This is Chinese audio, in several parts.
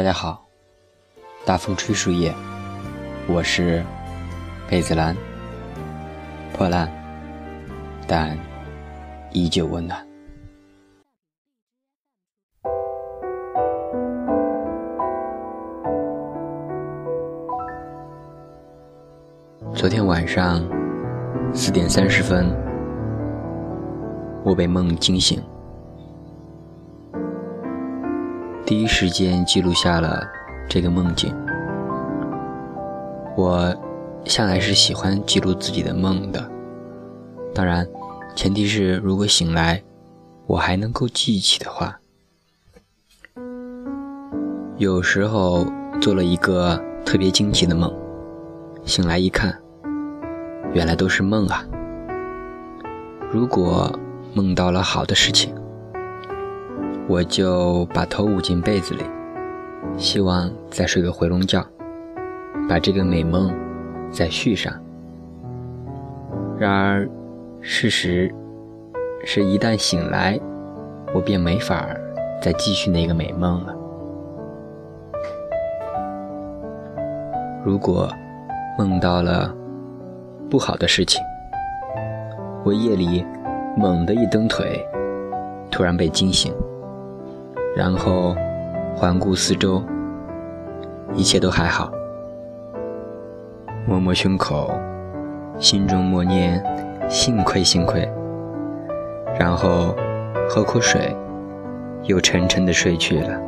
大家好，大风吹树叶，我是贝子兰，破烂，但依旧温暖。昨天晚上四点三十分，我被梦惊醒。第一时间记录下了这个梦境。我向来是喜欢记录自己的梦的，当然，前提是如果醒来我还能够记起的话。有时候做了一个特别惊奇的梦，醒来一看，原来都是梦啊。如果梦到了好的事情。我就把头捂进被子里，希望再睡个回笼觉，把这个美梦再续上。然而，事实是一旦醒来，我便没法再继续那个美梦了。如果梦到了不好的事情，我夜里猛地一蹬腿，突然被惊醒。然后环顾四周，一切都还好。摸摸胸口，心中默念“幸亏，幸亏”。然后喝口水，又沉沉的睡去了。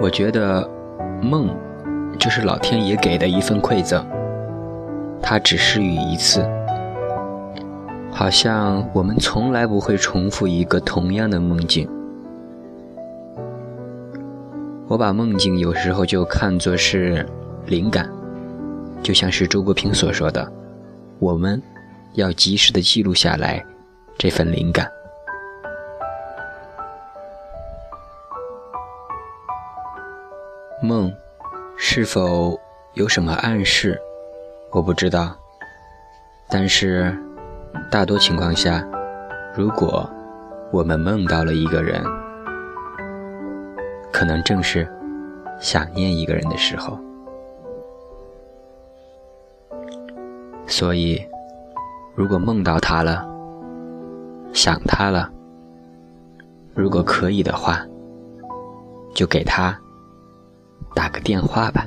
我觉得梦就是老天爷给的一份馈赠，它只施予一次。好像我们从来不会重复一个同样的梦境。我把梦境有时候就看作是灵感，就像是周国平所说的：“我们要及时的记录下来这份灵感。”梦是否有什么暗示？我不知道，但是。大多情况下，如果我们梦到了一个人，可能正是想念一个人的时候。所以，如果梦到他了，想他了，如果可以的话，就给他打个电话吧。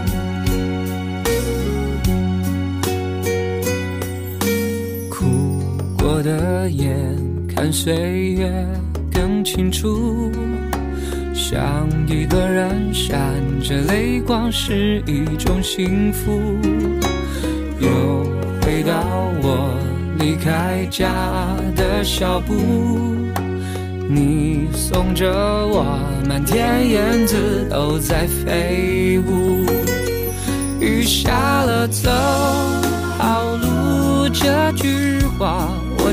我的眼看岁月更清楚，想一个人闪着泪光是一种幸福。又回到我离开家的小步，你送着我，满天燕子都在飞舞。雨下了，走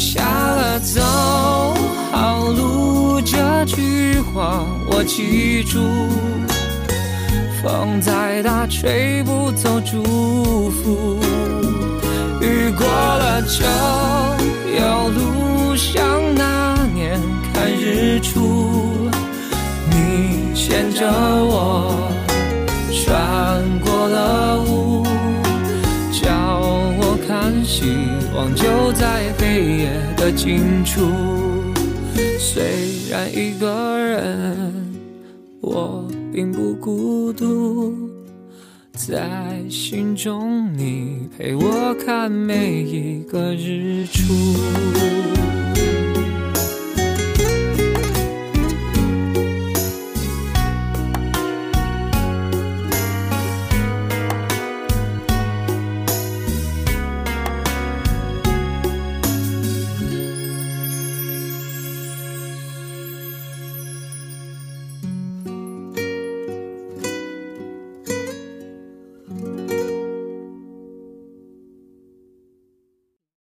下了，走好路，这句话我记住。风再大，吹不走祝福。雨过了，就有路像那年看日出。你牵着我，清楚。虽然一个人，我并不孤独，在心中你陪我看每一个日出。